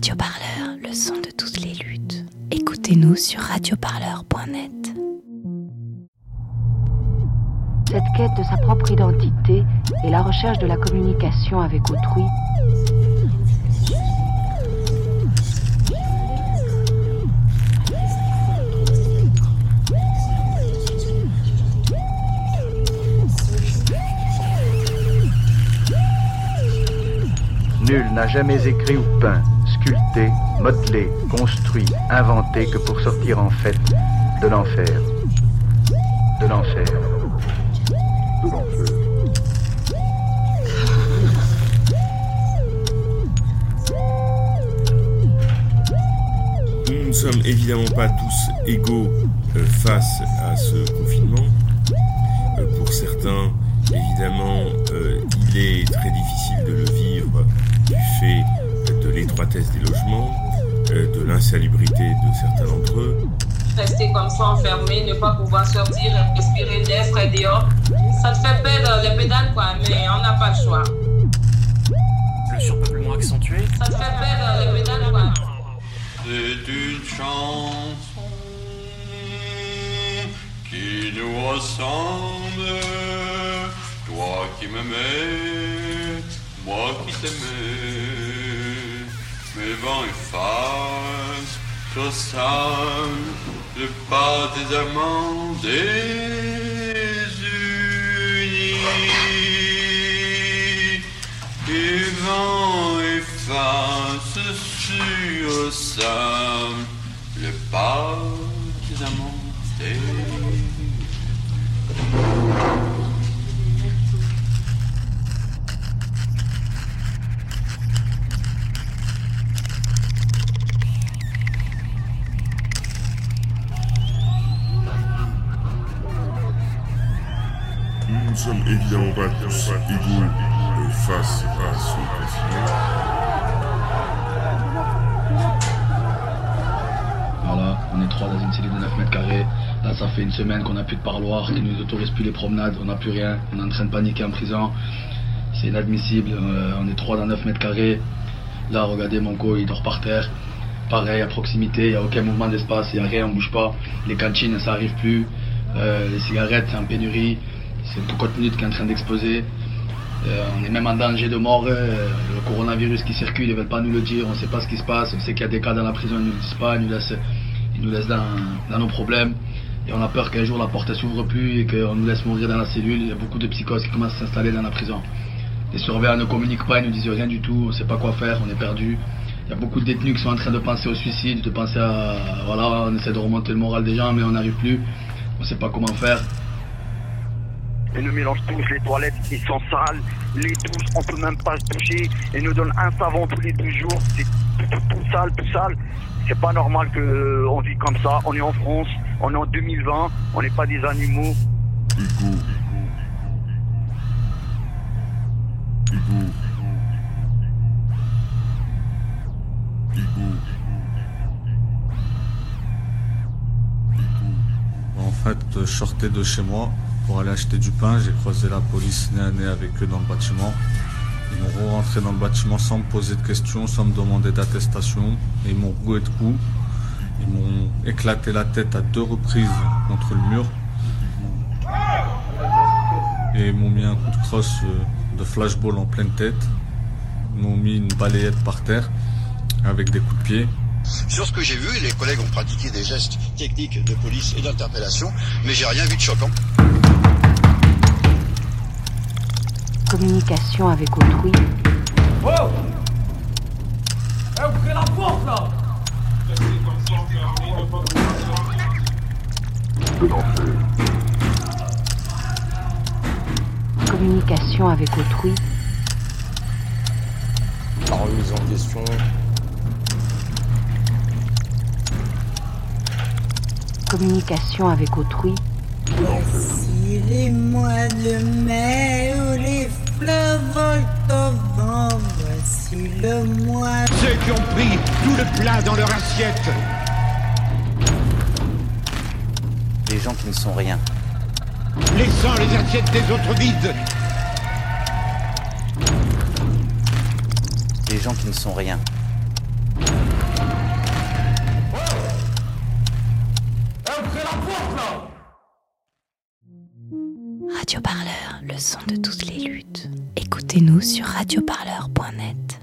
Radio Parleur, le son de toutes les luttes. Écoutez-nous sur radioparleur.net. Cette quête de sa propre identité et la recherche de la communication avec autrui n'a jamais écrit ou peint, sculpté, modelé, construit, inventé que pour sortir en fait de l'enfer. De l'enfer. De l'enfer. Nous ne sommes évidemment pas tous égaux euh, face à ce confinement. Euh, pour certains, évidemment, euh, il est très difficile de le vivre du fait de l'étroitesse des logements, de l'insalubrité de certains d'entre eux. Rester comme ça enfermé, ne pas pouvoir sortir, respirer l'air frais dehors, ça te fait perdre les pédales quoi, mais on n'a pas le choix. Le surpeuplement accentué Ça te fait perdre les pédales quoi. C'est une chanson qui nous ressemble. Qui m'aimais, moi qui t'aimais. Mes vents effacent sur sable le pas des amants désunis. Et vent efface sur sable sommes évidemment pas tous égaux face à ce. Voilà, on est trois dans une cellule de 9 mètres carrés. Là, ça fait une semaine qu'on n'a plus de parloir, qu'ils nous autorisent plus les promenades, on n'a plus rien. On est en train de paniquer en prison. C'est inadmissible. euh, on est trois dans 9 mètres carrés. Là, regardez, mon co, il dort par terre. Pareil, à proximité, il n'y a aucun mouvement d'espace, il n'y a rien, on bouge pas. Les cantines, ça arrive plus. Euh, les cigarettes, c'est en pénurie. C'est tout minute qui est en train d'exploser. Euh, on est même en danger de mort. euh, le coronavirus qui circule, ils veulent pas nous le dire. On sait pas ce qui se passe. On sait qu'il y a des cas dans la prison, ils nous le disent pas. Ils nous laissent, ils nous laissent dans, nos problèmes. Et on a peur qu'un jour la porte ne s'ouvre plus et qu'on nous laisse mourir dans la cellule. Il y a beaucoup de psychoses qui commencent à s'installer dans la prison. Les surveillants ne communiquent pas, ils nous disent rien du tout. On sait pas quoi faire, on est perdu. Il y a beaucoup de détenus qui sont en train de penser au suicide, de penser à. Voilà, on essaie de remonter le moral des gens, mais on n'arrive plus. On sait pas comment faire. Ils nous mélangent tous, les toilettes, ils sont sales, les douches, on peut même pas se doucher. Ils nous donnent un savon tous les deux jours, c'est tout, tout, sale, tout sale. C'est pas normal que on vit comme ça. On est en France, on est en 2020, on n'est pas des animaux. Égaux. Égaux. En fait, je de chez moi pour aller acheter du pain. J'ai croisé la police nez à nez avec eux dans le bâtiment. Ils m'ont rentré dans le bâtiment sans me poser de questions, sans me demander d'attestation. Ils m'ont roué de coups. Ils m'ont éclaté la tête à deux reprises contre le mur. Et ils m'ont mis un coup de crosse euh, de flashball en pleine tête. Ils m'ont mis une balayette par terre avec des coups de pied. Sur ce que j'ai vu, les collègues ont pratiqué des gestes techniques de police et d'interpellation, mais j'ai rien vu de choquant. Communication avec autrui. Oh Eh, ouvrez la porte là communication avec autrui. La remise en question. communication avec autrui. Voici les mois de mai Ceux qui ont pris tout le plat dans leur assiette. Les gens qui ne sont rien. Laissant les assiettes des autres vides. Les gens qui ne sont rien. Radio Parleur, le son de toutes les luttes. Écoutez-nous sur radioparleur.net.